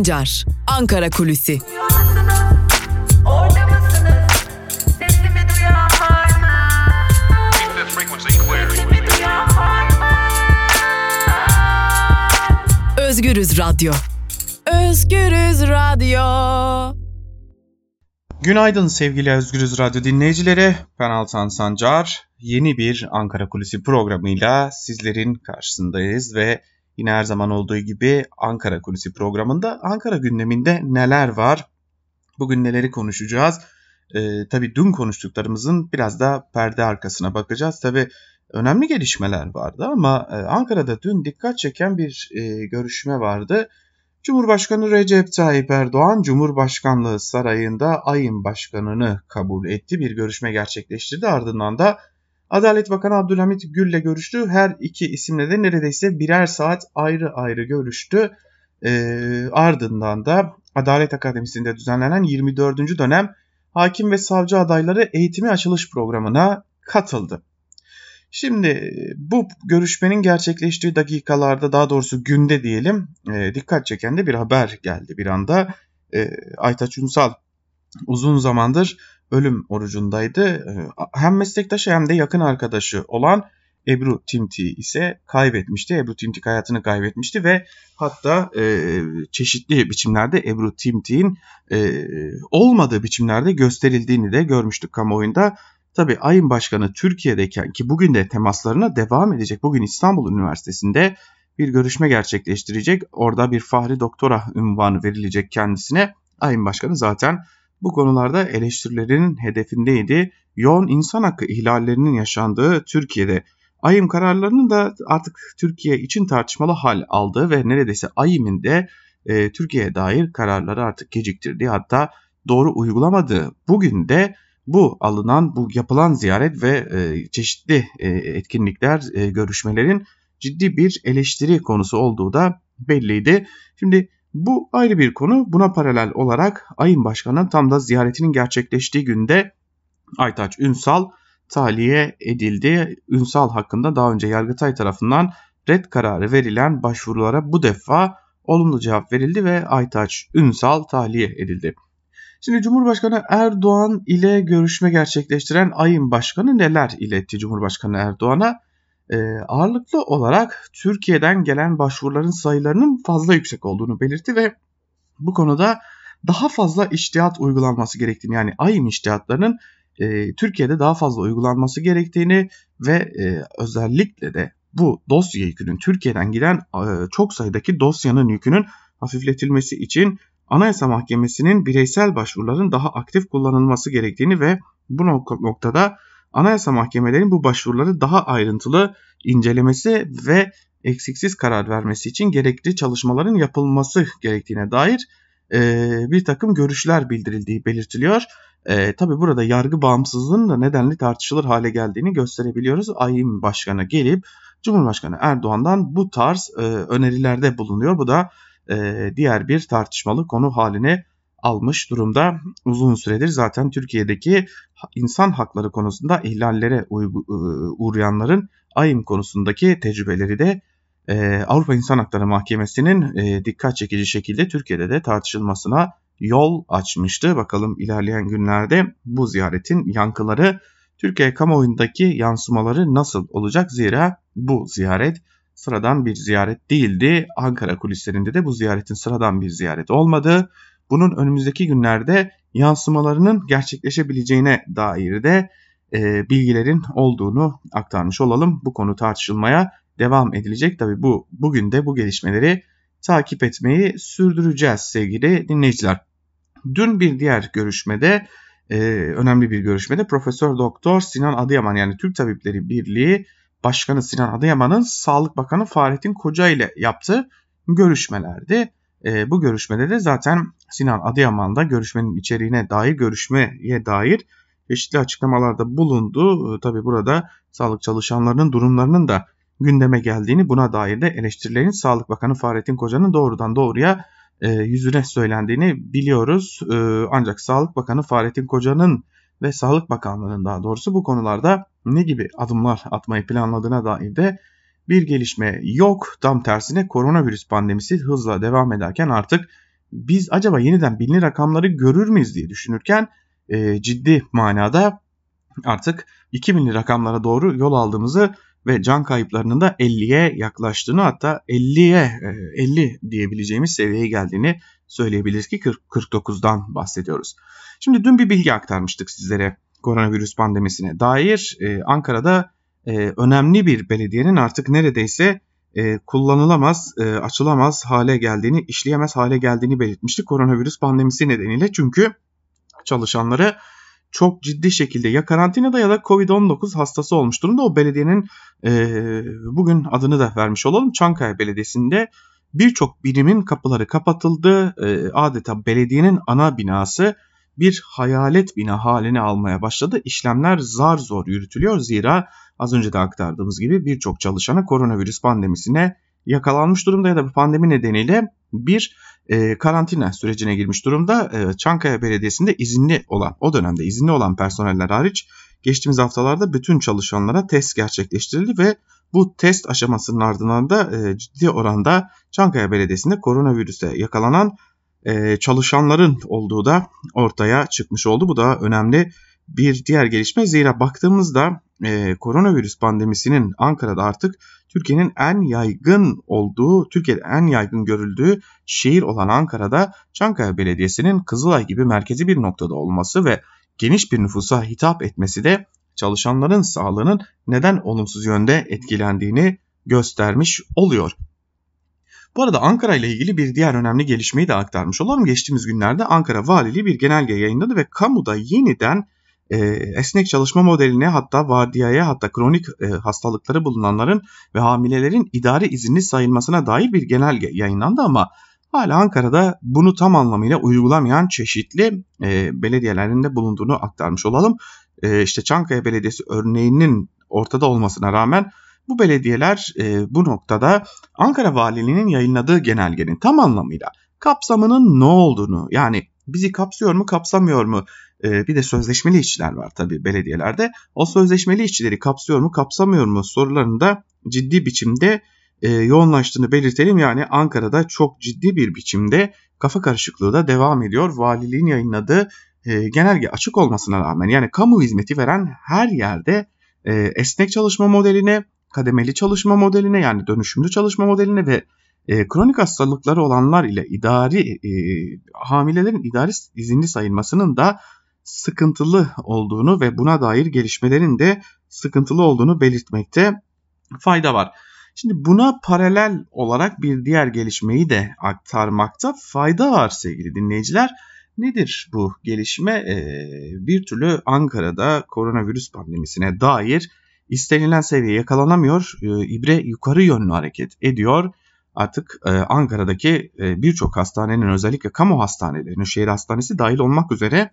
Sancar, Ankara Kulüsi. Özgürüz Radyo. Özgürüz Radyo. Günaydın sevgili Özgürüz Radyo dinleyicileri. Ben Altan Sancar. Yeni bir Ankara Kulisi programıyla sizlerin karşısındayız ve yine her zaman olduğu gibi Ankara Kulisi programında Ankara gündeminde neler var? Bugün neleri konuşacağız? Ee, tabii dün konuştuklarımızın biraz da perde arkasına bakacağız. Tabii önemli gelişmeler vardı ama e, Ankara'da dün dikkat çeken bir e, görüşme vardı. Cumhurbaşkanı Recep Tayyip Erdoğan Cumhurbaşkanlığı Sarayı'nda ayın başkanını kabul etti. Bir görüşme gerçekleştirdi. Ardından da Adalet Bakanı Abdülhamit Gül'le görüştü. Her iki isimle de neredeyse birer saat ayrı ayrı görüştü. E, ardından da Adalet Akademisi'nde düzenlenen 24. dönem hakim ve savcı adayları eğitimi açılış programına katıldı. Şimdi bu görüşmenin gerçekleştiği dakikalarda daha doğrusu günde diyelim e, dikkat çeken de bir haber geldi bir anda. E, Aytaç Ünsal uzun zamandır ölüm orucundaydı. E, hem meslektaşı hem de yakın arkadaşı olan Ebru Timti ise kaybetmişti. Ebru Timtik hayatını kaybetmişti ve hatta e, çeşitli biçimlerde Ebru Timtik'in e, olmadığı biçimlerde gösterildiğini de görmüştük kamuoyunda. Tabi ayın başkanı Türkiye'deyken ki bugün de temaslarına devam edecek. Bugün İstanbul Üniversitesi'nde bir görüşme gerçekleştirecek. Orada bir fahri doktora ünvanı verilecek kendisine. Ayın başkanı zaten bu konularda eleştirilerinin hedefindeydi. Yoğun insan hakkı ihlallerinin yaşandığı Türkiye'de AYİM kararlarının da artık Türkiye için tartışmalı hal aldığı ve neredeyse AYİM'in de e, Türkiye'ye dair kararları artık geciktirdiği hatta doğru uygulamadığı bugün de bu alınan, bu yapılan ziyaret ve e, çeşitli e, etkinlikler, e, görüşmelerin ciddi bir eleştiri konusu olduğu da belliydi. Şimdi bu ayrı bir konu. Buna paralel olarak ayın başkanı tam da ziyaretinin gerçekleştiği günde Aytaç Ünsal tahliye edildi. Ünsal hakkında daha önce Yargıtay tarafından red kararı verilen başvurulara bu defa olumlu cevap verildi ve Aytaç Ünsal tahliye edildi. Şimdi Cumhurbaşkanı Erdoğan ile görüşme gerçekleştiren ayın başkanı neler iletti Cumhurbaşkanı Erdoğan'a? Ee, ağırlıklı olarak Türkiye'den gelen başvuruların sayılarının fazla yüksek olduğunu belirtti ve bu konuda daha fazla iştihat uygulanması gerektiğini yani ayın iştihatlarının e, Türkiye'de daha fazla uygulanması gerektiğini ve e, özellikle de bu dosya yükünün Türkiye'den giden e, çok sayıdaki dosyanın yükünün hafifletilmesi için Anayasa Mahkemesi'nin bireysel başvuruların daha aktif kullanılması gerektiğini ve bu noktada Anayasa Mahkemelerinin bu başvuruları daha ayrıntılı incelemesi ve eksiksiz karar vermesi için gerekli çalışmaların yapılması gerektiğine dair e, bir takım görüşler bildirildiği belirtiliyor. E, Tabi burada yargı bağımsızlığının da nedenli tartışılır hale geldiğini gösterebiliyoruz. AYİM Başkanı gelip Cumhurbaşkanı Erdoğan'dan bu tarz e, önerilerde bulunuyor. Bu da e, diğer bir tartışmalı konu haline almış durumda. Uzun süredir zaten Türkiye'deki insan hakları konusunda ihlallere e, uğrayanların AYİM konusundaki tecrübeleri de e, Avrupa İnsan Hakları Mahkemesi'nin e, dikkat çekici şekilde Türkiye'de de tartışılmasına yol açmıştı. Bakalım ilerleyen günlerde bu ziyaretin yankıları Türkiye kamuoyundaki yansımaları nasıl olacak? Zira bu ziyaret sıradan bir ziyaret değildi. Ankara kulislerinde de bu ziyaretin sıradan bir ziyaret olmadı. Bunun önümüzdeki günlerde yansımalarının gerçekleşebileceğine dair de e, bilgilerin olduğunu aktarmış olalım. Bu konu tartışılmaya devam edilecek. Tabi bu bugün de bu gelişmeleri takip etmeyi sürdüreceğiz sevgili dinleyiciler. Dün bir diğer görüşmede e, önemli bir görüşmede Profesör Doktor Sinan Adıyaman yani Türk Tabipleri Birliği Başkanı Sinan Adıyaman'ın Sağlık Bakanı Fahrettin Koca ile yaptığı görüşmelerdi. E, bu görüşmede de zaten Sinan Adıyaman da görüşmenin içeriğine dair görüşmeye dair çeşitli açıklamalarda bulundu. E, Tabi burada sağlık çalışanlarının durumlarının da gündeme geldiğini buna dair de eleştirilerin Sağlık Bakanı Fahrettin Koca'nın doğrudan doğruya e, yüzüne söylendiğini biliyoruz. E, ancak Sağlık Bakanı Fahrettin Koca'nın ve Sağlık Bakanlığı'nın daha doğrusu bu konularda ne gibi adımlar atmayı planladığına dair de bir gelişme yok. Tam tersine koronavirüs pandemisi hızla devam ederken artık biz acaba yeniden binli rakamları görür müyüz diye düşünürken e, ciddi manada artık 2000'li rakamlara doğru yol aldığımızı ve can kayıplarının da 50'ye yaklaştığını hatta 50'ye 50 e, diyebileceğimiz seviyeye geldiğini söyleyebiliriz ki 40, 49'dan bahsediyoruz. Şimdi dün bir bilgi aktarmıştık sizlere koronavirüs pandemisine dair. Ee, Ankara'da e, önemli bir belediyenin artık neredeyse e, kullanılamaz, e, açılamaz hale geldiğini, işleyemez hale geldiğini belirtmiştik koronavirüs pandemisi nedeniyle. Çünkü çalışanları çok ciddi şekilde ya karantinada ya da Covid-19 hastası olmuş durumda. O belediyenin e, bugün adını da vermiş olalım. Çankaya Belediyesi'nde birçok birimin kapıları kapatıldı. E, adeta belediyenin ana binası bir hayalet bina haline almaya başladı. İşlemler zar zor yürütülüyor. Zira az önce de aktardığımız gibi birçok çalışanı koronavirüs pandemisine yakalanmış durumda ya da bu pandemi nedeniyle bir e, karantina sürecine girmiş durumda. E, Çankaya Belediyesi'nde izinli olan, o dönemde izinli olan personeller hariç geçtiğimiz haftalarda bütün çalışanlara test gerçekleştirildi ve bu test aşamasının ardından da e, ciddi oranda Çankaya Belediyesi'nde koronavirüse yakalanan e, çalışanların olduğu da ortaya çıkmış oldu. Bu da önemli bir diğer gelişme. Zira baktığımızda e, koronavirüs pandemisinin Ankara'da artık Türkiye'nin en yaygın olduğu, Türkiye'de en yaygın görüldüğü şehir olan Ankara'da Çankaya Belediyesi'nin Kızılay gibi merkezi bir noktada olması ve geniş bir nüfusa hitap etmesi de çalışanların sağlığının neden olumsuz yönde etkilendiğini göstermiş oluyor. Bu arada Ankara ile ilgili bir diğer önemli gelişmeyi de aktarmış olalım. Geçtiğimiz günlerde Ankara Valiliği bir genelge yayınladı ve kamuda yeniden e, esnek çalışma modeline hatta vardiyaya hatta kronik e, hastalıkları bulunanların ve hamilelerin idari izinli sayılmasına dair bir genelge yayınlandı ama hala Ankara'da bunu tam anlamıyla uygulamayan çeşitli e, belediyelerinde bulunduğunu aktarmış olalım. E, işte Çankaya Belediyesi örneğinin ortada olmasına rağmen bu belediyeler e, bu noktada Ankara Valiliği'nin yayınladığı genelgenin tam anlamıyla kapsamının ne olduğunu yani bizi kapsıyor mu kapsamıyor mu e, bir de sözleşmeli işçiler var tabi belediyelerde. O sözleşmeli işçileri kapsıyor mu kapsamıyor mu sorularında ciddi biçimde e, yoğunlaştığını belirtelim. Yani Ankara'da çok ciddi bir biçimde kafa karışıklığı da devam ediyor. Valiliğin yayınladığı e, genelge açık olmasına rağmen yani kamu hizmeti veren her yerde e, esnek çalışma modeline kademeli çalışma modeline yani dönüşümlü çalışma modeline ve e, kronik hastalıkları olanlar ile idari e, hamilelerin idari izinli sayılmasının da sıkıntılı olduğunu ve buna dair gelişmelerin de sıkıntılı olduğunu belirtmekte fayda var. Şimdi buna paralel olarak bir diğer gelişmeyi de aktarmakta fayda var sevgili dinleyiciler. Nedir bu gelişme? Ee, bir türlü Ankara'da koronavirüs pandemisine dair istenilen seviye yakalanamıyor. E, ibre yukarı yönlü hareket ediyor. Artık e, Ankara'daki e, birçok hastanenin özellikle kamu hastanelerinin, şehir hastanesi dahil olmak üzere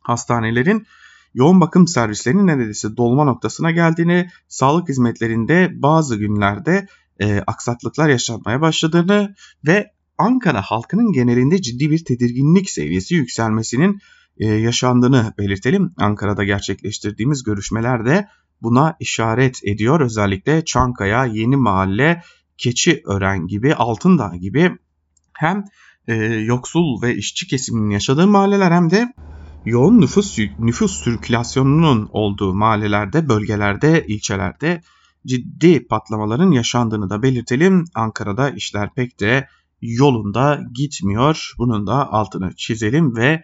hastanelerin yoğun bakım servislerinin neredeyse dolma noktasına geldiğini, sağlık hizmetlerinde bazı günlerde e, aksaklıklar yaşanmaya başladığını ve Ankara halkının genelinde ciddi bir tedirginlik seviyesi yükselmesinin e, yaşandığını belirtelim. Ankara'da gerçekleştirdiğimiz görüşmelerde buna işaret ediyor. Özellikle Çankaya, Yeni Mahalle, Keçiören gibi, Altındağ gibi hem e, yoksul ve işçi kesiminin yaşadığı mahalleler hem de yoğun nüfus nüfus sirkülasyonunun olduğu mahallelerde, bölgelerde, ilçelerde ciddi patlamaların yaşandığını da belirtelim. Ankara'da işler pek de yolunda gitmiyor. Bunun da altını çizelim ve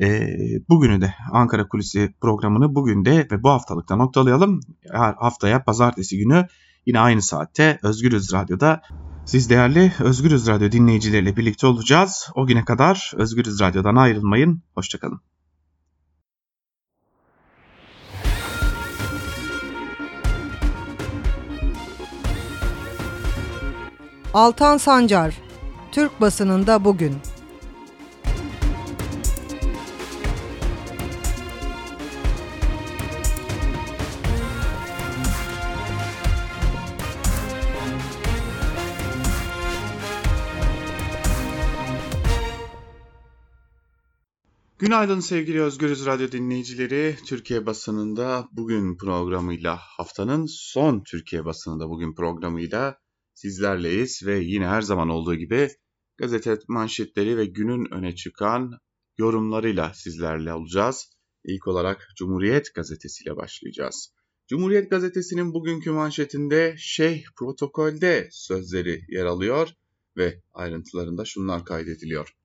e, bugünü de Ankara Kulisi programını bugün de ve bu haftalıkta noktalayalım. Her haftaya pazartesi günü yine aynı saatte Özgürüz Radyo'da siz değerli Özgürüz Radyo dinleyicileriyle birlikte olacağız. O güne kadar Özgürüz Radyo'dan ayrılmayın. Hoşçakalın. Altan Sancar, Türk basınında bugün. Günaydın sevgili Özgürüz Radyo dinleyicileri. Türkiye basınında bugün programıyla haftanın son Türkiye basınında bugün programıyla sizlerleyiz ve yine her zaman olduğu gibi gazete manşetleri ve günün öne çıkan yorumlarıyla sizlerle olacağız. İlk olarak Cumhuriyet gazetesiyle başlayacağız. Cumhuriyet gazetesinin bugünkü manşetinde Şeyh protokolde sözleri yer alıyor ve ayrıntılarında şunlar kaydediliyor.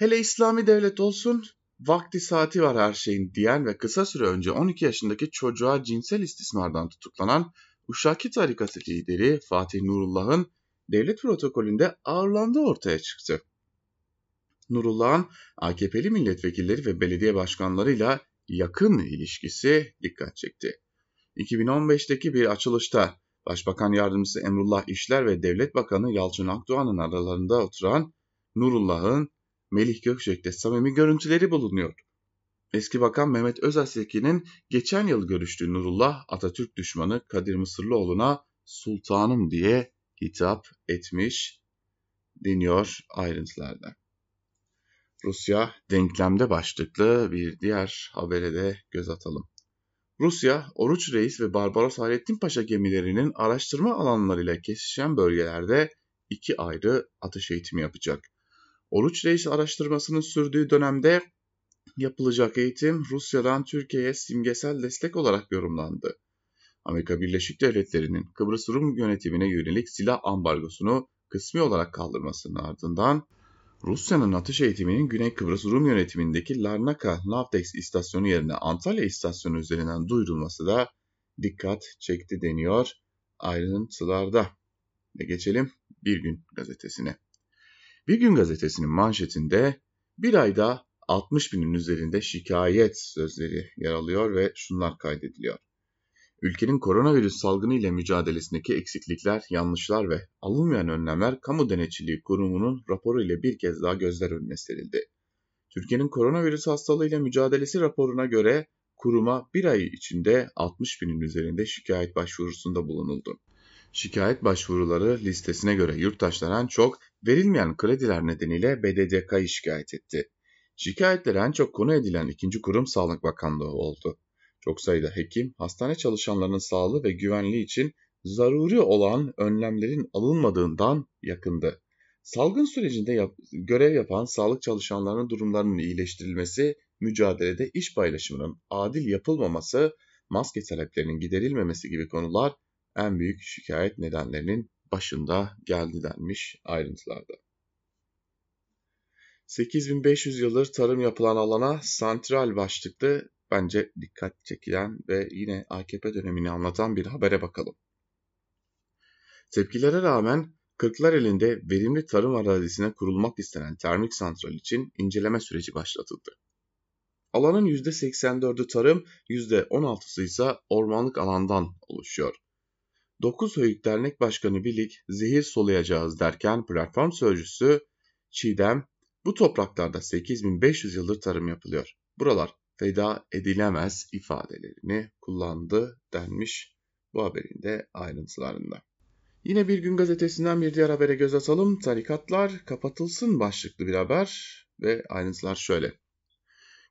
Hele İslami devlet olsun, vakti saati var her şeyin diyen ve kısa süre önce 12 yaşındaki çocuğa cinsel istismardan tutuklanan Uşaki tarikatı lideri Fatih Nurullah'ın devlet protokolünde ağırlandığı ortaya çıktı. Nurullah'ın AKP'li milletvekilleri ve belediye başkanlarıyla yakın ilişkisi dikkat çekti. 2015'teki bir açılışta Başbakan Yardımcısı Emrullah İşler ve Devlet Bakanı Yalçın Akdoğan'ın aralarında oturan Nurullah'ın Melih Gökçek'te samimi görüntüleri bulunuyor. Eski Bakan Mehmet Özaseki'nin geçen yıl görüştüğü Nurullah Atatürk düşmanı Kadir Mısırlıoğlu'na sultanım diye hitap etmiş deniyor ayrıntılarda. Rusya denklemde başlıklı bir diğer habere de göz atalım. Rusya, Oruç Reis ve Barbaros Hayrettin Paşa gemilerinin araştırma alanlarıyla kesişen bölgelerde iki ayrı atış eğitimi yapacak. Oruç Reis araştırmasının sürdüğü dönemde yapılacak eğitim Rusya'dan Türkiye'ye simgesel destek olarak yorumlandı. Amerika Birleşik Devletleri'nin Kıbrıs Rum yönetimine yönelik silah ambargosunu kısmi olarak kaldırmasının ardından Rusya'nın atış eğitiminin Güney Kıbrıs Rum yönetimindeki Larnaca Navtex istasyonu yerine Antalya istasyonu üzerinden duyurulması da dikkat çekti deniyor ayrıntılarda. Ve geçelim Bir Gün gazetesine. Bir Gün gazetesinin manşetinde bir ayda 60 binin üzerinde şikayet sözleri yer alıyor ve şunlar kaydediliyor. Ülkenin koronavirüs salgını ile mücadelesindeki eksiklikler, yanlışlar ve alınmayan önlemler Kamu Denetçiliği Kurumu'nun raporu ile bir kez daha gözler önüne serildi. Türkiye'nin koronavirüs hastalığı ile mücadelesi raporuna göre kuruma bir ay içinde 60 binin üzerinde şikayet başvurusunda bulunuldu. Şikayet başvuruları listesine göre yurttaşlar en çok verilmeyen krediler nedeniyle BDDK'yı şikayet etti. Şikayetler en çok konu edilen ikinci kurum Sağlık Bakanlığı oldu. Çok sayıda hekim, hastane çalışanlarının sağlığı ve güvenliği için zaruri olan önlemlerin alınmadığından yakındı. Salgın sürecinde yap görev yapan sağlık çalışanlarının durumlarının iyileştirilmesi, mücadelede iş paylaşımının adil yapılmaması, maske taleplerinin giderilmemesi gibi konular en büyük şikayet nedenlerinin başında geldi denmiş ayrıntılarda. 8500 yıldır tarım yapılan alana santral başlıklı bence dikkat çekilen ve yine AKP dönemini anlatan bir habere bakalım. Tepkilere rağmen Kırklar elinde verimli tarım arazisine kurulmak istenen termik santral için inceleme süreci başlatıldı. Alanın %84'ü tarım, %16'sı ise ormanlık alandan oluşuyor. 9 Höyük Dernek Başkanı Bilik zehir solayacağız derken platform sözcüsü Çiğdem bu topraklarda 8500 yıldır tarım yapılıyor. Buralar feda edilemez ifadelerini kullandı denmiş bu haberin de ayrıntılarında. Yine bir gün gazetesinden bir diğer habere göz atalım. Tarikatlar kapatılsın başlıklı bir haber ve ayrıntılar şöyle.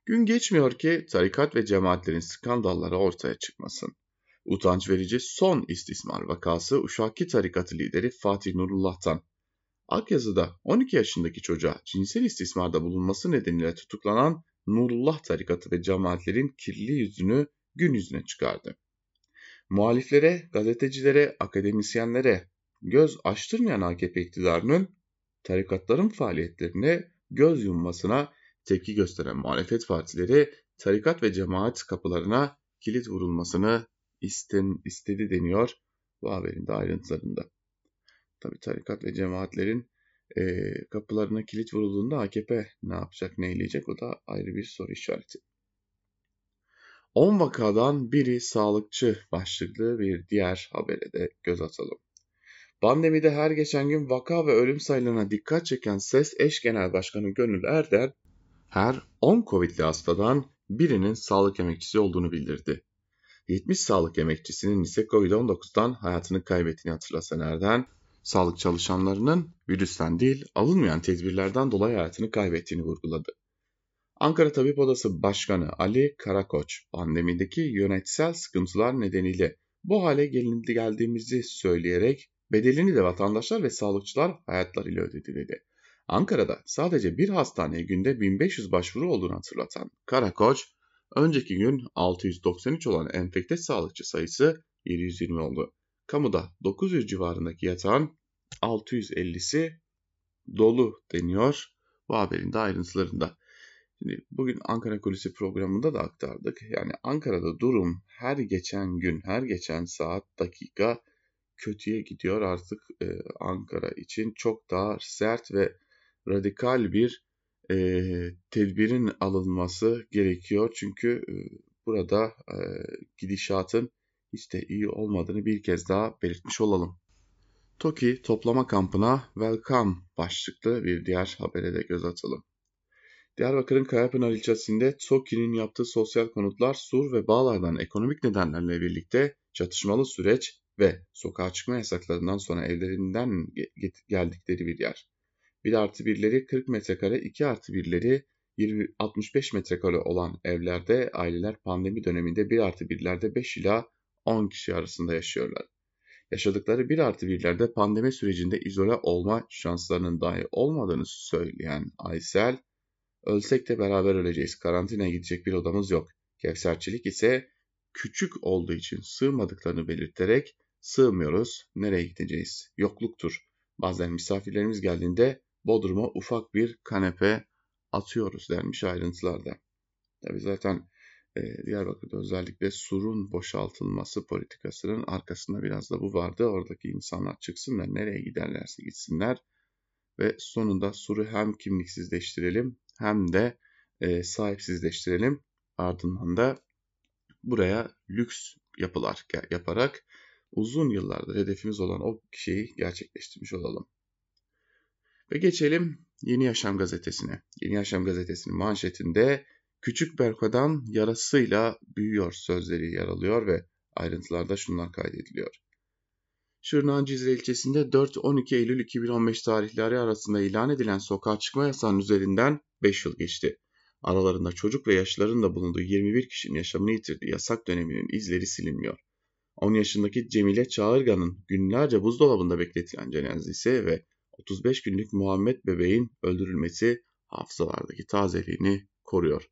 Gün geçmiyor ki tarikat ve cemaatlerin skandalları ortaya çıkmasın. Utanç verici son istismar vakası Uşaki tarikatı lideri Fatih Nurullah'tan. Akyazı'da 12 yaşındaki çocuğa cinsel istismarda bulunması nedeniyle tutuklanan Nurullah tarikatı ve cemaatlerin kirli yüzünü gün yüzüne çıkardı. Muhaliflere, gazetecilere, akademisyenlere göz açtırmayan AKP iktidarının tarikatların faaliyetlerine göz yummasına tepki gösteren muhalefet partileri tarikat ve cemaat kapılarına kilit vurulmasını isten, istedi deniyor bu haberin de ayrıntılarında. Tabi tarikat ve cemaatlerin e, kapılarına kilit vurulduğunda AKP ne yapacak, ne eyleyecek o da ayrı bir soru işareti. 10 vakadan biri sağlıkçı başlıklı bir diğer habere de göz atalım. Pandemide her geçen gün vaka ve ölüm sayılarına dikkat çeken SES eş genel başkanı Gönül Erder, her 10 Covid'li hastadan birinin sağlık emekçisi olduğunu bildirdi. 70 sağlık emekçisinin ise Covid-19'dan hayatını kaybettiğini hatırlasan Erden, sağlık çalışanlarının virüsten değil alınmayan tedbirlerden dolayı hayatını kaybettiğini vurguladı. Ankara Tabip Odası Başkanı Ali Karakoç pandemideki yönetsel sıkıntılar nedeniyle bu hale geldiğimizi söyleyerek Bedelini de vatandaşlar ve sağlıkçılar hayatlarıyla ödedi dedi. Ankara'da sadece bir hastaneye günde 1500 başvuru olduğunu hatırlatan Karakoç, önceki gün 693 olan enfekte sağlıkçı sayısı 720 oldu. Kamuda 900 civarındaki yatağın 650'si dolu deniyor bu haberin de ayrıntılarında. Şimdi bugün Ankara Kulisi programında da aktardık. Yani Ankara'da durum her geçen gün, her geçen saat, dakika kötüye gidiyor. Artık e, Ankara için çok daha sert ve radikal bir e, tedbirin alınması gerekiyor. Çünkü e, burada e, gidişatın hiç de iyi olmadığını bir kez daha belirtmiş olalım. TOKİ toplama kampına welcome başlıklı bir diğer habere de göz atalım. Diyarbakır'ın Kayapınar ilçesinde TOKİ'nin yaptığı sosyal konutlar sur ve bağlardan ekonomik nedenlerle birlikte çatışmalı süreç ve sokağa çıkma yasaklarından sonra evlerinden geldikleri bir yer. 1 artı 1'leri 40 metrekare, 2 artı 1'leri 20, 65 metrekare olan evlerde aileler pandemi döneminde 1 artı 1'lerde 5 ila 10 kişi arasında yaşıyorlar. Yaşadıkları 1 artı 1'lerde pandemi sürecinde izole olma şanslarının dahi olmadığını söyleyen Aysel, ölsek de beraber öleceğiz, karantinaya gidecek bir odamız yok. Kevserçilik ise küçük olduğu için sığmadıklarını belirterek sığmıyoruz, nereye gideceğiz, yokluktur. Bazen misafirlerimiz geldiğinde Bodrum'a ufak bir kanepe atıyoruz denmiş ayrıntılarda. Tabi zaten e, Diyarbakır'da özellikle surun boşaltılması politikasının arkasında biraz da bu vardı. Oradaki insanlar çıksınlar nereye giderlerse gitsinler ve sonunda suru hem kimliksizleştirelim hem de e, sahipsizleştirelim. Ardından da buraya lüks yapılar yaparak uzun yıllardır hedefimiz olan o şeyi gerçekleştirmiş olalım. Ve geçelim Yeni Yaşam gazetesine. Yeni Yaşam gazetesinin manşetinde Küçük Berko'dan yarasıyla büyüyor sözleri yer alıyor ve ayrıntılarda şunlar kaydediliyor. Şırnak'ın Cizre ilçesinde 4-12 Eylül 2015 tarihleri arasında ilan edilen sokağa çıkma yasağının üzerinden 5 yıl geçti. Aralarında çocuk ve yaşlıların da bulunduğu 21 kişinin yaşamını yitirdiği yasak döneminin izleri silinmiyor. 10 yaşındaki Cemile Çağırgan'ın günlerce buzdolabında bekletilen cenazesi ve 35 günlük Muhammed bebeğin öldürülmesi hafızalardaki tazeliğini koruyor.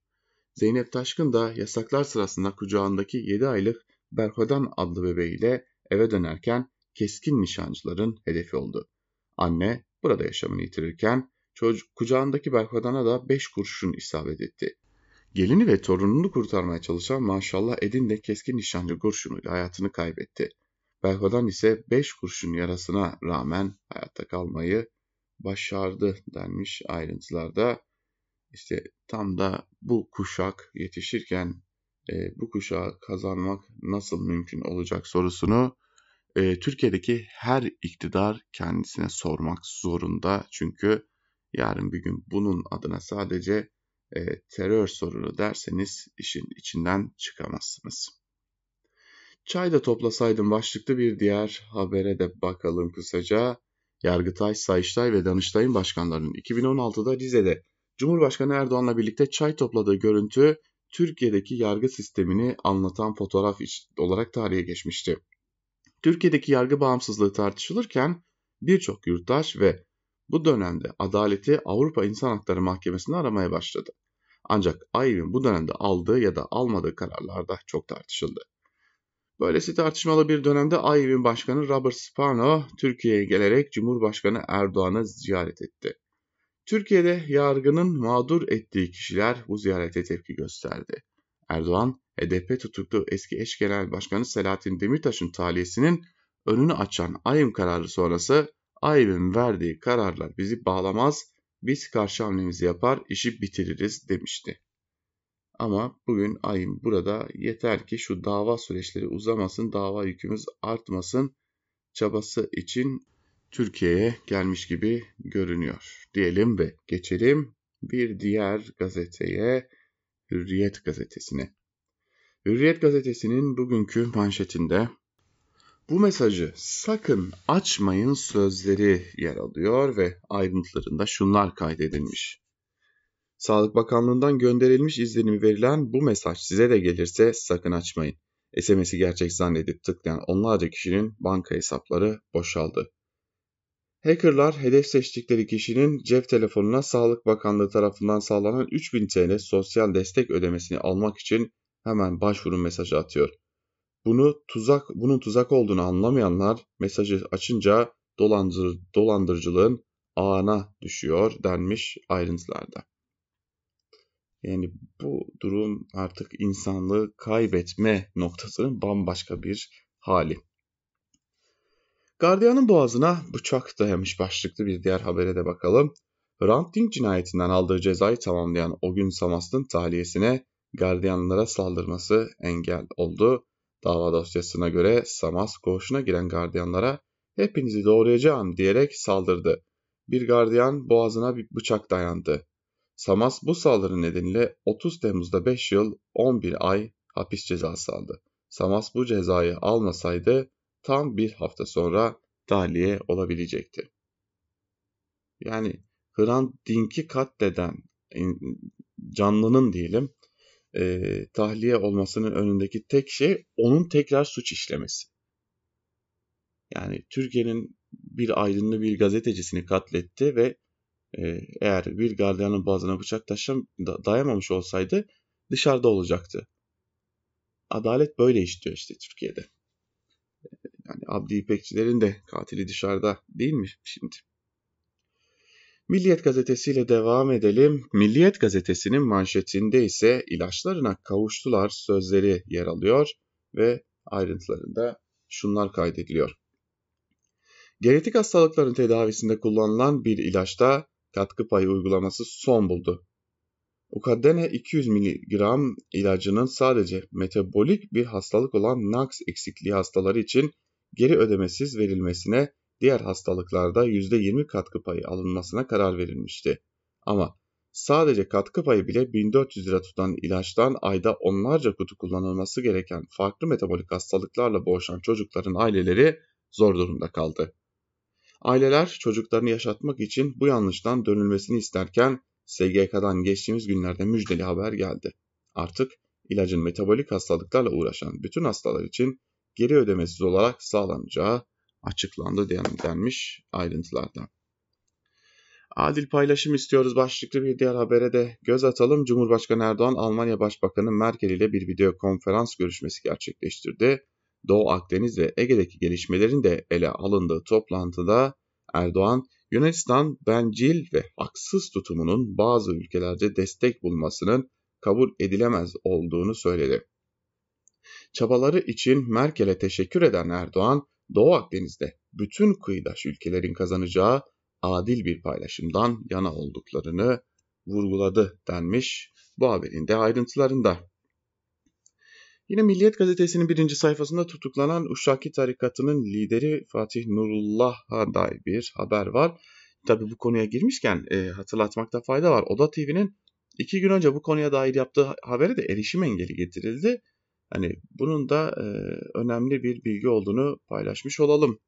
Zeynep Taşkın da yasaklar sırasında kucağındaki 7 aylık Berhodan adlı bebeğiyle eve dönerken keskin nişancıların hedefi oldu. Anne burada yaşamını yitirirken çocuk kucağındaki Berhodan'a da 5 kurşun isabet etti. Gelini ve torununu kurtarmaya çalışan maşallah Edin de keskin nişancı kurşunuyla hayatını kaybetti. Berhodan ise 5 kurşun yarasına rağmen hayatta kalmayı başardı denmiş ayrıntılarda. İşte tam da bu kuşak yetişirken e, bu kuşağı kazanmak nasıl mümkün olacak sorusunu e, Türkiye'deki her iktidar kendisine sormak zorunda. Çünkü yarın bir gün bunun adına sadece e, terör sorunu derseniz işin içinden çıkamazsınız. Çay da toplasaydım başlıklı bir diğer habere de bakalım kısaca. Yargıtay, Sayıştay ve Danıştay'ın başkanlarının 2016'da Rize'de Cumhurbaşkanı Erdoğan'la birlikte çay topladığı görüntü Türkiye'deki yargı sistemini anlatan fotoğraf olarak tarihe geçmişti. Türkiye'deki yargı bağımsızlığı tartışılırken birçok yurttaş ve bu dönemde adaleti Avrupa İnsan Hakları Mahkemesi'nde aramaya başladı. Ancak AYİM'in bu dönemde aldığı ya da almadığı kararlar da çok tartışıldı. Böylesi tartışmalı bir dönemde AYİM'in başkanı Robert Spano Türkiye'ye gelerek Cumhurbaşkanı Erdoğan'ı ziyaret etti. Türkiye'de yargının mağdur ettiği kişiler bu ziyarete tepki gösterdi. Erdoğan, HDP tutuklu eski eş genel başkanı Selahattin Demirtaş'ın taliyesinin önünü açan AYİM kararı sonrası AYİM'in verdiği kararlar bizi bağlamaz, biz karşı hamlemizi yapar, işi bitiririz demişti. Ama bugün AYİM burada yeter ki şu dava süreçleri uzamasın, dava yükümüz artmasın çabası için Türkiye'ye gelmiş gibi görünüyor. Diyelim ve geçelim bir diğer gazeteye, Hürriyet gazetesine. Hürriyet gazetesinin bugünkü manşetinde bu mesajı sakın açmayın sözleri yer alıyor ve ayrıntılarında şunlar kaydedilmiş. Sağlık Bakanlığı'ndan gönderilmiş izlenimi verilen bu mesaj size de gelirse sakın açmayın. SMS'i gerçek zannedip tıklayan onlarca kişinin banka hesapları boşaldı. Hackerlar hedef seçtikleri kişinin cep telefonuna Sağlık Bakanlığı tarafından sağlanan 3000 TL sosyal destek ödemesini almak için hemen başvuru mesajı atıyor. Bunu tuzak, bunun tuzak olduğunu anlamayanlar mesajı açınca dolandır, dolandırıcılığın ağına düşüyor denmiş ayrıntılarda. Yani bu durum artık insanlığı kaybetme noktasının bambaşka bir hali. Gardiyanın boğazına bıçak dayamış başlıklı bir diğer habere de bakalım. Hrant Dink cinayetinden aldığı cezayı tamamlayan o gün Samast'ın tahliyesine gardiyanlara saldırması engel oldu. Dava dosyasına göre Samas koğuşuna giren gardiyanlara hepinizi doğrayacağım diyerek saldırdı. Bir gardiyan boğazına bir bıçak dayandı. Samas bu saldırı nedeniyle 30 Temmuz'da 5 yıl 11 ay hapis cezası aldı. Samas bu cezayı almasaydı tam bir hafta sonra tahliye olabilecekti. Yani Hrant Dink'i katleden canlının diyelim e, tahliye olmasının önündeki tek şey onun tekrar suç işlemesi. Yani Türkiye'nin bir aydınlı bir gazetecisini katletti ve eğer bir gardiyanın boğazına bıçak taşım, da, dayamamış olsaydı dışarıda olacaktı. Adalet böyle işliyor işte Türkiye'de. Yani Abdi İpekçilerin de katili dışarıda değil mi şimdi? Milliyet gazetesiyle devam edelim. Milliyet gazetesinin manşetinde ise ilaçlarına kavuştular sözleri yer alıyor ve ayrıntılarında şunlar kaydediliyor. Genetik hastalıkların tedavisinde kullanılan bir ilaçta katkı payı uygulaması son buldu. Ukaddene 200 mg ilacının sadece metabolik bir hastalık olan NAX eksikliği hastaları için geri ödemesiz verilmesine diğer hastalıklarda %20 katkı payı alınmasına karar verilmişti. Ama sadece katkı payı bile 1400 lira tutan ilaçtan ayda onlarca kutu kullanılması gereken farklı metabolik hastalıklarla boğuşan çocukların aileleri zor durumda kaldı. Aileler çocuklarını yaşatmak için bu yanlıştan dönülmesini isterken SGK'dan geçtiğimiz günlerde müjdeli haber geldi. Artık ilacın metabolik hastalıklarla uğraşan bütün hastalar için geri ödemesiz olarak sağlanacağı açıklandı denmiş ayrıntılarda. Adil paylaşım istiyoruz başlıklı bir diğer habere de göz atalım. Cumhurbaşkanı Erdoğan Almanya Başbakanı Merkel ile bir video konferans görüşmesi gerçekleştirdi. Doğu Akdeniz ve Ege'deki gelişmelerin de ele alındığı toplantıda Erdoğan, Yunanistan bencil ve haksız tutumunun bazı ülkelerde destek bulmasının kabul edilemez olduğunu söyledi. Çabaları için Merkel'e teşekkür eden Erdoğan, Doğu Akdeniz'de bütün kıyıdaş ülkelerin kazanacağı adil bir paylaşımdan yana olduklarını vurguladı denmiş bu haberin de ayrıntılarında. Yine Milliyet gazetesinin birinci sayfasında tutuklanan Uşaki tarikatının lideri Fatih Nurullah'a dair bir haber var. Tabi bu konuya girmişken e, hatırlatmakta fayda var. Oda TV'nin iki gün önce bu konuya dair yaptığı habere de erişim engeli getirildi. Hani bunun da e, önemli bir bilgi olduğunu paylaşmış olalım.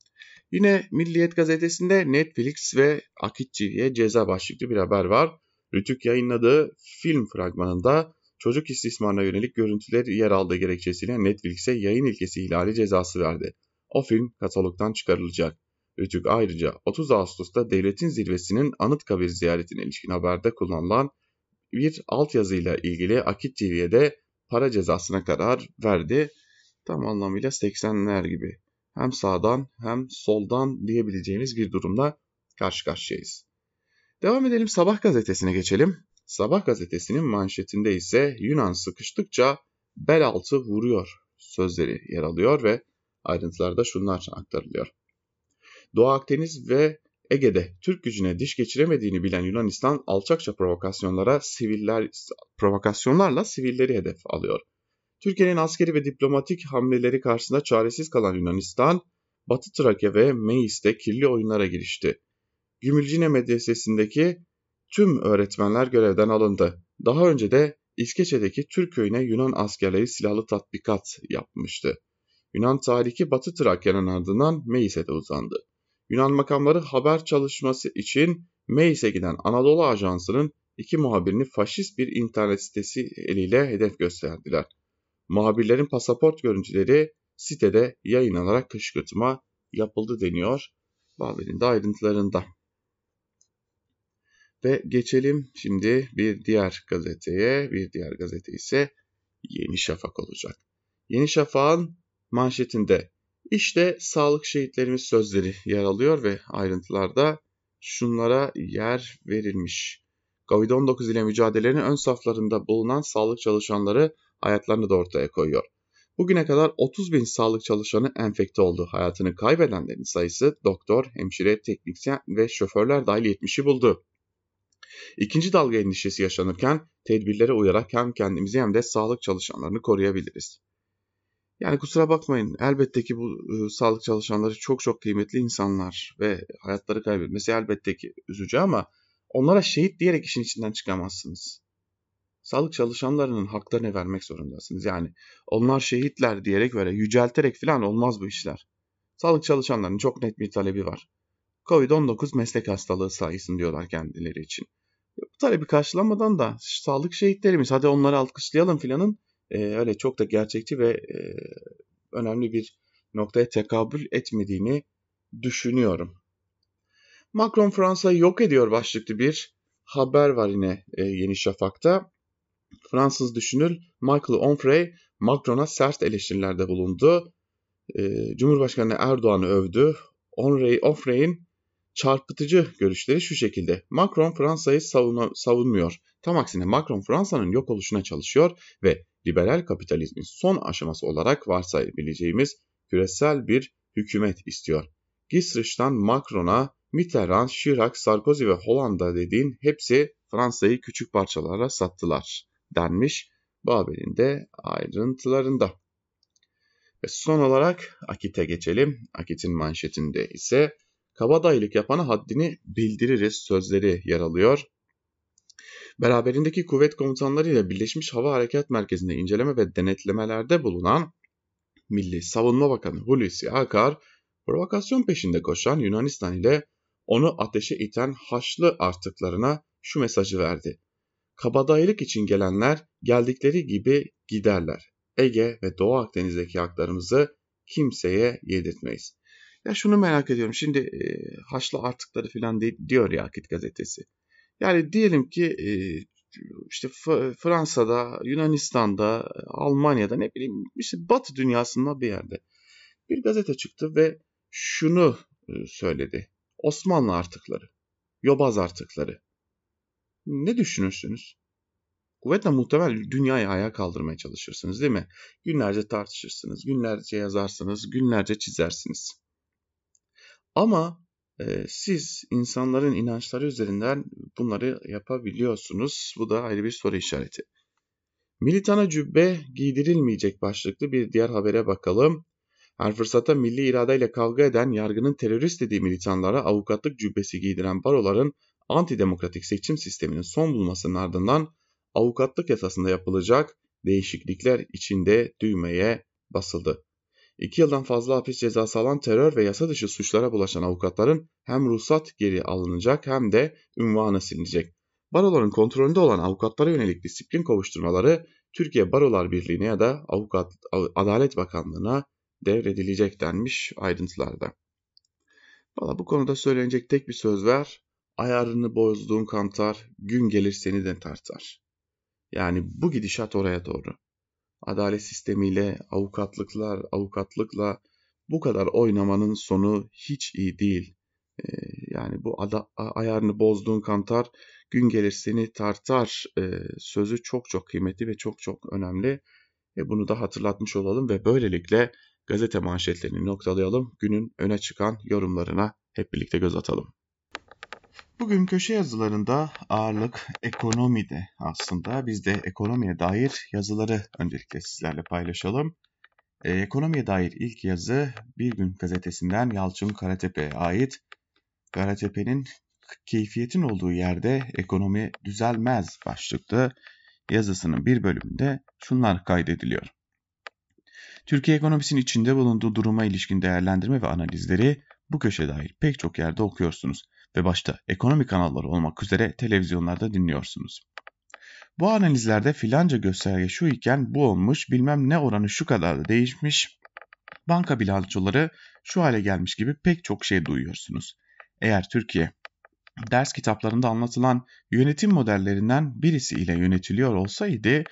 Yine Milliyet gazetesinde Netflix ve Akit TV'ye ceza başlıklı bir haber var. Rütük yayınladığı film fragmanında çocuk istismarına yönelik görüntüler yer aldığı gerekçesiyle Netflix'e yayın ilkesi ihlali cezası verdi. O film katalogdan çıkarılacak. Rütük ayrıca 30 Ağustos'ta devletin zirvesinin Anıtkabir ziyaretine ilişkin haberde kullanılan bir altyazıyla ilgili Akit TV'ye de para cezasına karar verdi. Tam anlamıyla 80'ler gibi hem sağdan hem soldan diyebileceğimiz bir durumda karşı karşıyayız. Devam edelim Sabah gazetesine geçelim. Sabah gazetesinin manşetinde ise Yunan sıkıştıkça bel altı vuruyor sözleri yer alıyor ve ayrıntılarda şunlar aktarılıyor. Doğu Akdeniz ve Ege'de Türk gücüne diş geçiremediğini bilen Yunanistan alçakça provokasyonlara siviller provokasyonlarla sivilleri hedef alıyor. Türkiye'nin askeri ve diplomatik hamleleri karşısında çaresiz kalan Yunanistan, Batı Trakya ve Meis'te kirli oyunlara girişti. Gümülcine Medresesi'ndeki tüm öğretmenler görevden alındı. Daha önce de İskeçe'deki Türk köyüne Yunan askerleri silahlı tatbikat yapmıştı. Yunan tarihi Batı Trakya'nın ardından Meis'e de uzandı. Yunan makamları haber çalışması için Meis'e giden Anadolu Ajansı'nın iki muhabirini faşist bir internet sitesi eliyle hedef gösterdiler. muhabirlerin pasaport görüntüleri sitede yayınlanarak kışkırtma yapıldı deniyor. Haberin de ayrıntılarında. Ve geçelim şimdi bir diğer gazeteye. Bir diğer gazete ise Yeni Şafak olacak. Yeni Şafak'ın manşetinde işte sağlık şehitlerimiz sözleri yer alıyor ve ayrıntılarda şunlara yer verilmiş. Covid-19 ile mücadelenin ön saflarında bulunan sağlık çalışanları hayatlarını da ortaya koyuyor. Bugüne kadar 30 bin sağlık çalışanı enfekte oldu. Hayatını kaybedenlerin sayısı doktor, hemşire, teknisyen ve şoförler dahil 70'i buldu. İkinci dalga endişesi yaşanırken tedbirlere uyarak hem kendimizi hem de sağlık çalışanlarını koruyabiliriz. Yani kusura bakmayın elbette ki bu e, sağlık çalışanları çok çok kıymetli insanlar ve hayatları kaybetmesi elbette ki üzücü ama onlara şehit diyerek işin içinden çıkamazsınız. Sağlık çalışanlarının haklarını vermek zorundasınız. Yani onlar şehitler diyerek böyle yücelterek falan olmaz bu işler. Sağlık çalışanlarının çok net bir talebi var. Covid-19 meslek hastalığı sayısın diyorlar kendileri için. Bu talebi karşılamadan da sağlık şehitlerimiz hadi onları alkışlayalım filanın e, öyle çok da gerçekçi ve e, önemli bir noktaya tekabül etmediğini düşünüyorum. Macron Fransa'yı yok ediyor başlıklı bir haber var yine e, Yeni Şafak'ta. Fransız düşünür Michael Onfray Macron'a sert eleştirilerde bulundu. E, Cumhurbaşkanı Erdoğan'ı övdü. Onfray, Onfray'in çarpıtıcı görüşleri şu şekilde. Macron Fransa'yı savunmuyor. Tam aksine Macron Fransa'nın yok oluşuna çalışıyor ve liberal kapitalizmin son aşaması olarak varsayabileceğimiz küresel bir hükümet istiyor. Gisrich'tan Macron'a Mitterrand, Chirac, Sarkozy ve Hollanda dediğin hepsi Fransa'yı küçük parçalara sattılar denmiş bu haberin de ayrıntılarında. Ve son olarak Akit'e geçelim. Akit'in manşetinde ise kabadayılık yapana haddini bildiririz sözleri yer alıyor. Beraberindeki kuvvet komutanlarıyla Birleşmiş Hava Harekat Merkezi'nde inceleme ve denetlemelerde bulunan Milli Savunma Bakanı Hulusi Akar, provokasyon peşinde koşan Yunanistan ile onu ateşe iten Haçlı artıklarına şu mesajı verdi. Kabadayılık için gelenler geldikleri gibi giderler. Ege ve Doğu Akdeniz'deki haklarımızı kimseye yedirtmeyiz. Ya şunu merak ediyorum. Şimdi e, Haçlı artıkları falan diyor ya Akit gazetesi. Yani diyelim ki e, işte Fransa'da, Yunanistan'da, Almanya'da ne bileyim işte Batı dünyasında bir yerde bir gazete çıktı ve şunu e, söyledi. Osmanlı artıkları, Yobaz artıkları. Ne düşünürsünüz? Kuvvetle muhtemel dünyayı ayağa kaldırmaya çalışırsınız değil mi? Günlerce tartışırsınız, günlerce yazarsınız, günlerce çizersiniz. Ama e, siz insanların inançları üzerinden bunları yapabiliyorsunuz. Bu da ayrı bir soru işareti. Militana cübbe giydirilmeyecek başlıklı bir diğer habere bakalım. Her fırsatta milli iradeyle kavga eden yargının terörist dediği militanlara avukatlık cübbesi giydiren baroların antidemokratik seçim sisteminin son bulmasının ardından avukatlık yasasında yapılacak değişiklikler içinde düğmeye basıldı. İki yıldan fazla hapis cezası alan terör ve yasa dışı suçlara bulaşan avukatların hem ruhsat geri alınacak hem de ünvanı silinecek. Baroların kontrolünde olan avukatlara yönelik disiplin kovuşturmaları Türkiye Barolar Birliği'ne ya da Avukat Adalet Bakanlığı'na devredilecek denmiş ayrıntılarda. Valla bu konuda söylenecek tek bir söz var. Ayarını bozduğun kantar, gün gelir seni de tartar. Yani bu gidişat oraya doğru. Adalet sistemiyle, avukatlıklar, avukatlıkla bu kadar oynamanın sonu hiç iyi değil. Ee, yani bu ada, ayarını bozduğun kantar gün gelir seni tartar e, sözü çok çok kıymetli ve çok çok önemli. E, bunu da hatırlatmış olalım ve böylelikle gazete manşetlerini noktalayalım. Günün öne çıkan yorumlarına hep birlikte göz atalım. Bugün köşe yazılarında ağırlık ekonomide aslında. Biz de ekonomiye dair yazıları öncelikle sizlerle paylaşalım. Ee, ekonomiye dair ilk yazı Bir Gün gazetesinden Yalçın Karatepe'ye ait. Karatepe'nin keyfiyetin olduğu yerde ekonomi düzelmez başlıklı yazısının bir bölümünde şunlar kaydediliyor. Türkiye ekonomisinin içinde bulunduğu duruma ilişkin değerlendirme ve analizleri bu köşe dair pek çok yerde okuyorsunuz ve başta ekonomi kanalları olmak üzere televizyonlarda dinliyorsunuz. Bu analizlerde filanca gösterge şu iken bu olmuş, bilmem ne oranı şu kadar da değişmiş, banka bilançoları şu hale gelmiş gibi pek çok şey duyuyorsunuz. Eğer Türkiye ders kitaplarında anlatılan yönetim modellerinden birisi ile yönetiliyor olsaydı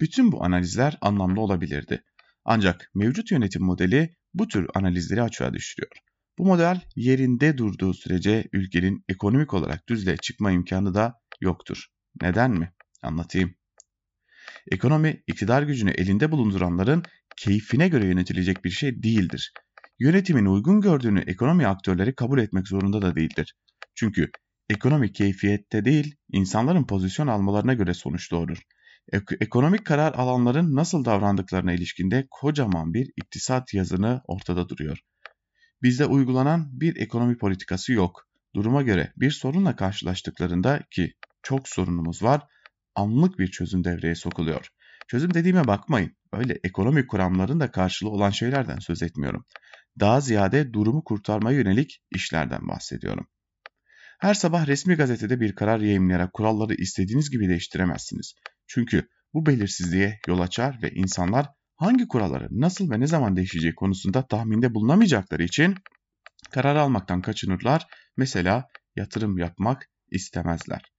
bütün bu analizler anlamlı olabilirdi. Ancak mevcut yönetim modeli bu tür analizleri açığa düşürüyor. Bu model yerinde durduğu sürece ülkenin ekonomik olarak düzlüğe çıkma imkanı da yoktur. Neden mi? Anlatayım. Ekonomi iktidar gücünü elinde bulunduranların keyfine göre yönetilecek bir şey değildir. Yönetimin uygun gördüğünü ekonomi aktörleri kabul etmek zorunda da değildir. Çünkü ekonomik keyfiyette değil, insanların pozisyon almalarına göre sonuç doğurur. Ek- ekonomik karar alanların nasıl davrandıklarına ilişkinde kocaman bir iktisat yazını ortada duruyor. Bizde uygulanan bir ekonomi politikası yok. Duruma göre bir sorunla karşılaştıklarında ki çok sorunumuz var, anlık bir çözüm devreye sokuluyor. Çözüm dediğime bakmayın. Öyle ekonomik kuramların da karşılığı olan şeylerden söz etmiyorum. Daha ziyade durumu kurtarmaya yönelik işlerden bahsediyorum. Her sabah resmi gazetede bir karar yayımlayarak kuralları istediğiniz gibi değiştiremezsiniz. Çünkü bu belirsizliğe yol açar ve insanlar hangi kuralları nasıl ve ne zaman değişeceği konusunda tahminde bulunamayacakları için karar almaktan kaçınırlar. Mesela yatırım yapmak istemezler.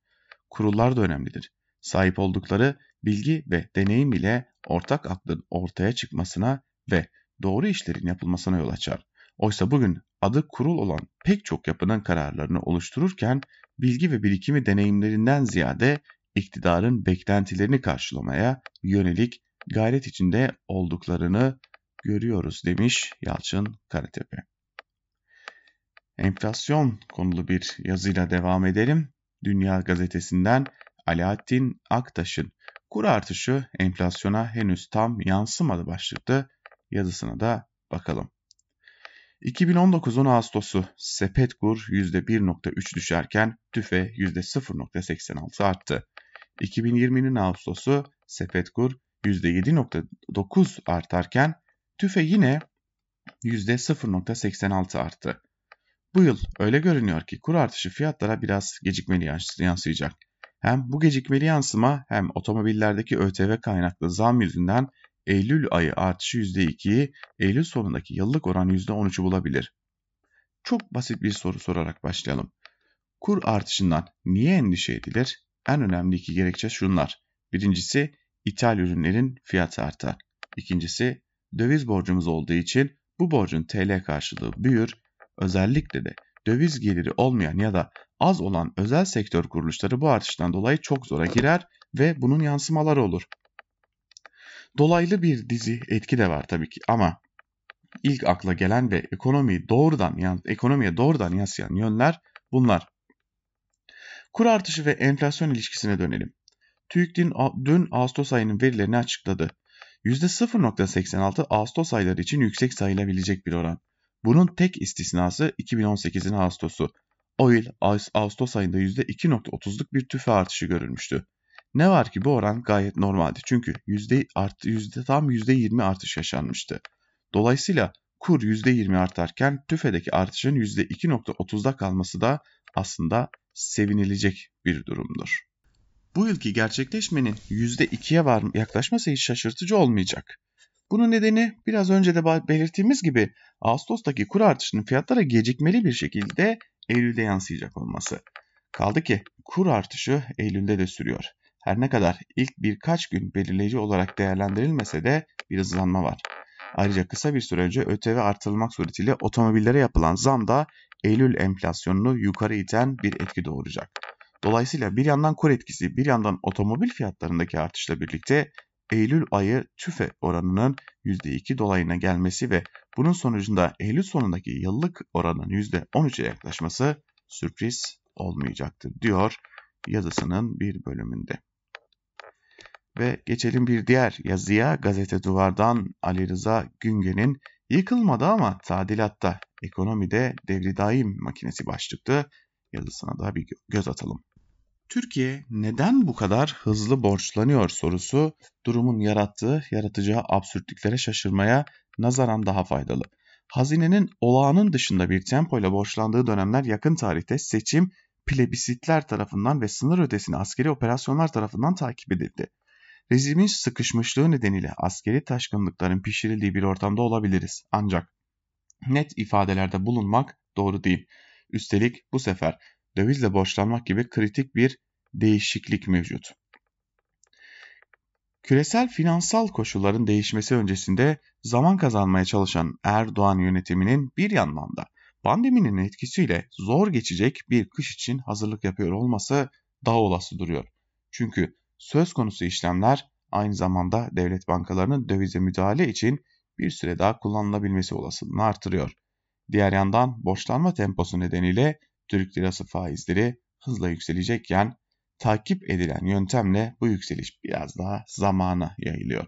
Kurullar da önemlidir. Sahip oldukları bilgi ve deneyim ile ortak aklın ortaya çıkmasına ve doğru işlerin yapılmasına yol açar. Oysa bugün adı kurul olan pek çok yapının kararlarını oluştururken bilgi ve birikimi deneyimlerinden ziyade iktidarın beklentilerini karşılamaya yönelik gayret içinde olduklarını görüyoruz demiş Yalçın Karatepe. Enflasyon konulu bir yazıyla devam edelim. Dünya Gazetesi'nden Alaaddin Aktaş'ın kur artışı enflasyona henüz tam yansımadı başlıklı yazısına da bakalım. 2019'un Ağustos'u sepet kur %1.3 düşerken tüfe %0.86 arttı. 2020'nin Ağustos'u sepet kur %7.9 artarken tüfe yine %0.86 arttı. Bu yıl öyle görünüyor ki kur artışı fiyatlara biraz gecikmeli yansıyacak. Hem bu gecikmeli yansıma hem otomobillerdeki ÖTV kaynaklı zam yüzünden Eylül ayı artışı %2'yi, Eylül sonundaki yıllık oran %13'ü bulabilir. Çok basit bir soru sorarak başlayalım. Kur artışından niye endişe edilir? En önemli iki gerekçe şunlar. Birincisi ithal ürünlerin fiyatı artar. İkincisi döviz borcumuz olduğu için bu borcun TL karşılığı büyür. Özellikle de döviz geliri olmayan ya da az olan özel sektör kuruluşları bu artıştan dolayı çok zora girer ve bunun yansımaları olur. Dolaylı bir dizi etki de var tabii ki ama ilk akla gelen ve ekonomiyi doğrudan ekonomiye doğrudan yansıyan yönler bunlar. Kur artışı ve enflasyon ilişkisine dönelim. TÜİK dün Ağustos ayının verilerini açıkladı. %0.86 Ağustos ayları için yüksek sayılabilecek bir oran. Bunun tek istisnası 2018'in Ağustos'u. O yıl Ağustos ayında %2.30'luk bir tüfe artışı görülmüştü. Ne var ki bu oran gayet normaldi çünkü yüzde, art, yüzde tam %20 artış yaşanmıştı. Dolayısıyla kur %20 artarken tüfedeki artışın %2.30'da kalması da aslında sevinilecek bir durumdur. Bu yılki gerçekleşmenin %2'ye var yaklaşması hiç şaşırtıcı olmayacak. Bunun nedeni biraz önce de belirttiğimiz gibi Ağustos'taki kur artışının fiyatlara gecikmeli bir şekilde Eylül'de yansıyacak olması. Kaldı ki kur artışı Eylül'de de sürüyor. Her ne kadar ilk birkaç gün belirleyici olarak değerlendirilmese de bir hızlanma var. Ayrıca kısa bir süre önce ÖTV artırılmak suretiyle otomobillere yapılan zam da Eylül enflasyonunu yukarı iten bir etki doğuracak. Dolayısıyla bir yandan kur etkisi bir yandan otomobil fiyatlarındaki artışla birlikte Eylül ayı tüfe oranının %2 dolayına gelmesi ve bunun sonucunda Eylül sonundaki yıllık oranın %13'e yaklaşması sürpriz olmayacaktır diyor yazısının bir bölümünde. Ve geçelim bir diğer yazıya gazete duvardan Ali Rıza Güngen'in yıkılmadı ama tadilatta ekonomide devri daim makinesi başlıklı yazısına da bir göz atalım. Türkiye neden bu kadar hızlı borçlanıyor sorusu durumun yarattığı, yaratacağı absürtlüklere şaşırmaya nazaran daha faydalı. Hazinenin olağanın dışında bir tempoyla borçlandığı dönemler yakın tarihte seçim, plebisitler tarafından ve sınır ötesine askeri operasyonlar tarafından takip edildi. Rejimin sıkışmışlığı nedeniyle askeri taşkınlıkların pişirildiği bir ortamda olabiliriz. Ancak net ifadelerde bulunmak doğru değil. Üstelik bu sefer dövizle borçlanmak gibi kritik bir değişiklik mevcut. Küresel finansal koşulların değişmesi öncesinde zaman kazanmaya çalışan Erdoğan yönetiminin bir yandan da pandeminin etkisiyle zor geçecek bir kış için hazırlık yapıyor olması daha olası duruyor. Çünkü söz konusu işlemler aynı zamanda devlet bankalarının dövize müdahale için bir süre daha kullanılabilmesi olasılığını artırıyor. Diğer yandan borçlanma temposu nedeniyle Türk lirası faizleri hızla yükselecekken takip edilen yöntemle bu yükseliş biraz daha zamana yayılıyor.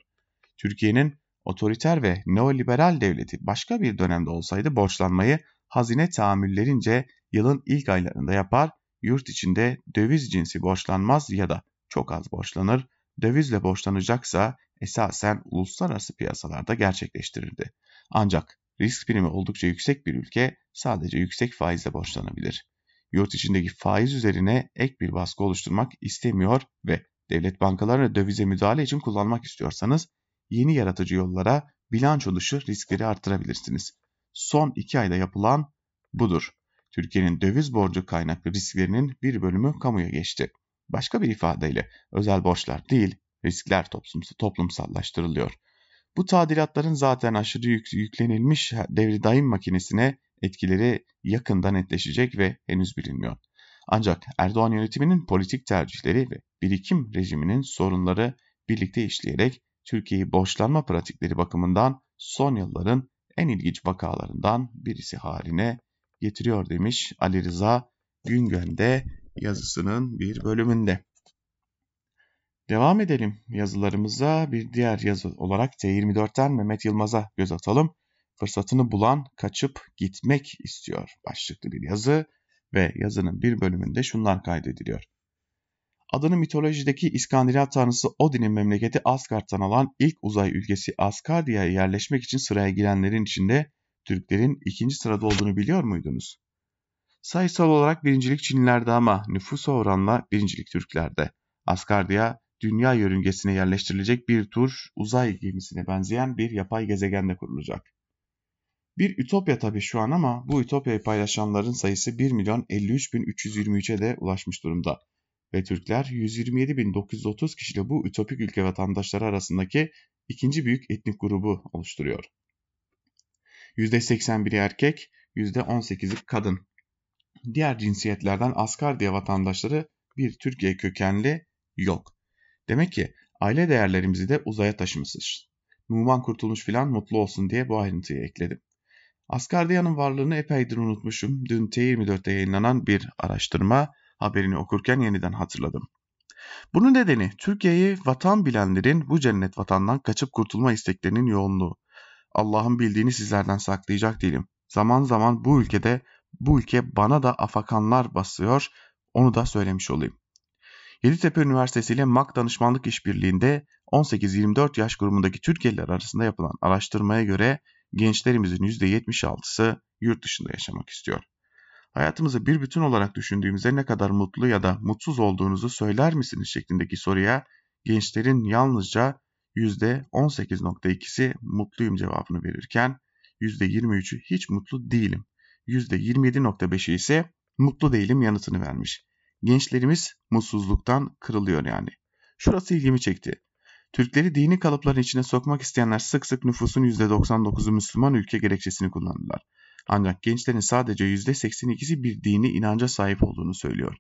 Türkiye'nin otoriter ve neoliberal devleti başka bir dönemde olsaydı borçlanmayı hazine tahammüllerince yılın ilk aylarında yapar, yurt içinde döviz cinsi borçlanmaz ya da çok az borçlanır, dövizle borçlanacaksa esasen uluslararası piyasalarda gerçekleştirirdi. Ancak risk primi oldukça yüksek bir ülke sadece yüksek faizle borçlanabilir. Yurt içindeki faiz üzerine ek bir baskı oluşturmak istemiyor ve devlet bankalarını dövize müdahale için kullanmak istiyorsanız yeni yaratıcı yollara bilanço dışı riskleri arttırabilirsiniz. Son iki ayda yapılan budur. Türkiye'nin döviz borcu kaynaklı risklerinin bir bölümü kamuya geçti. Başka bir ifadeyle özel borçlar değil, riskler toplumsallaştırılıyor. Bu tadilatların zaten aşırı yük, yüklenilmiş devri daim makinesine etkileri yakında netleşecek ve henüz bilinmiyor. Ancak Erdoğan yönetiminin politik tercihleri ve birikim rejiminin sorunları birlikte işleyerek Türkiye'yi borçlanma pratikleri bakımından son yılların en ilginç vakalarından birisi haline getiriyor demiş Ali Rıza Güngön'de yazısının bir bölümünde. Devam edelim yazılarımıza bir diğer yazı olarak T24'ten Mehmet Yılmaz'a göz atalım. Fırsatını bulan kaçıp gitmek istiyor başlıklı bir yazı ve yazının bir bölümünde şunlar kaydediliyor. Adını mitolojideki İskandinav tanrısı Odin'in memleketi Asgard'tan alan ilk uzay ülkesi Asgardia'ya yerleşmek için sıraya girenlerin içinde Türklerin ikinci sırada olduğunu biliyor muydunuz? Sayısal olarak birincilik Çinlilerde ama nüfusa oranla birincilik Türklerde. Asgardia, dünya yörüngesine yerleştirilecek bir tur uzay gemisine benzeyen bir yapay gezegende kurulacak. Bir ütopya tabii şu an ama bu ütopyayı paylaşanların sayısı 1 milyon 53 bin 323'e de ulaşmış durumda. Ve Türkler 127.930 kişiyle bu ütopik ülke vatandaşları arasındaki ikinci büyük etnik grubu oluşturuyor. %81'i erkek, %18'i kadın. Diğer cinsiyetlerden Askardiya vatandaşları bir Türkiye kökenli yok. Demek ki aile değerlerimizi de uzaya taşımışız. Numan Kurtulmuş filan mutlu olsun diye bu ayrıntıyı ekledim. Askardiya'nın varlığını epeydir unutmuşum. Dün T24'te yayınlanan bir araştırma haberini okurken yeniden hatırladım. Bunun nedeni Türkiye'yi vatan bilenlerin bu cennet vatandan kaçıp kurtulma isteklerinin yoğunluğu. Allah'ın bildiğini sizlerden saklayacak değilim. Zaman zaman bu ülkede bu ülke bana da afakanlar basıyor. Onu da söylemiş olayım. Yeditepe Üniversitesi ile MAK Danışmanlık İşbirliği'nde 18-24 yaş grubundaki Türkiye'liler arasında yapılan araştırmaya göre gençlerimizin %76'sı yurt dışında yaşamak istiyor. Hayatımızı bir bütün olarak düşündüğümüzde ne kadar mutlu ya da mutsuz olduğunuzu söyler misiniz şeklindeki soruya gençlerin yalnızca %18.2'si mutluyum cevabını verirken %23'ü hiç mutlu değilim. %27.5'i ise mutlu değilim yanıtını vermiş. Gençlerimiz mutsuzluktan kırılıyor yani. Şurası ilgimi çekti. Türkleri dini kalıpların içine sokmak isteyenler sık sık nüfusun %99'u Müslüman ülke gerekçesini kullandılar. Ancak gençlerin sadece %82'si bir dini inanca sahip olduğunu söylüyor.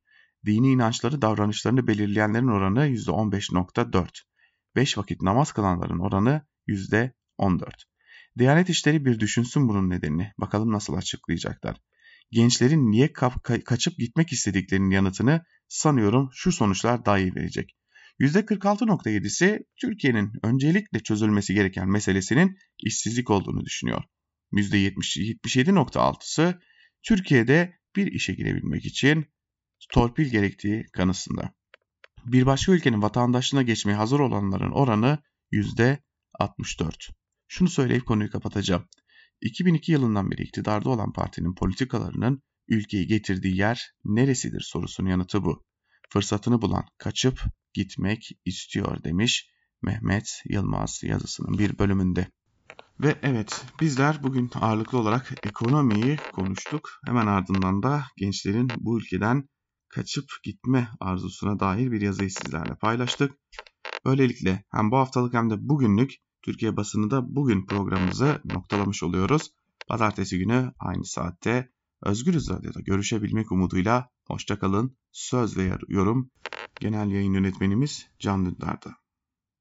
Dini inançları davranışlarını belirleyenlerin oranı %15.4. 5 vakit namaz kılanların oranı %14. Diyanet işleri bir düşünsün bunun nedenini. Bakalım nasıl açıklayacaklar. Gençlerin niye ka- kaçıp gitmek istediklerinin yanıtını sanıyorum şu sonuçlar daha iyi verecek. %46.7'si Türkiye'nin öncelikle çözülmesi gereken meselesinin işsizlik olduğunu düşünüyor. %77.6'sı Türkiye'de bir işe girebilmek için torpil gerektiği kanısında. Bir başka ülkenin vatandaşlığına geçmeye hazır olanların oranı %64. Şunu söyleyip konuyu kapatacağım. 2002 yılından beri iktidarda olan partinin politikalarının ülkeyi getirdiği yer neresidir sorusunun yanıtı bu. Fırsatını bulan kaçıp gitmek istiyor demiş Mehmet Yılmaz yazısının bir bölümünde. Ve evet bizler bugün ağırlıklı olarak ekonomiyi konuştuk. Hemen ardından da gençlerin bu ülkeden kaçıp gitme arzusuna dair bir yazıyı sizlerle paylaştık. Böylelikle hem bu haftalık hem de bugünlük Türkiye basını da bugün programımızı noktalamış oluyoruz. Pazartesi günü aynı saatte Özgürüz Radyo'da görüşebilmek umuduyla hoşçakalın. Söz ve yorum Genel Yayın Yönetmenimiz Can Dündar'da.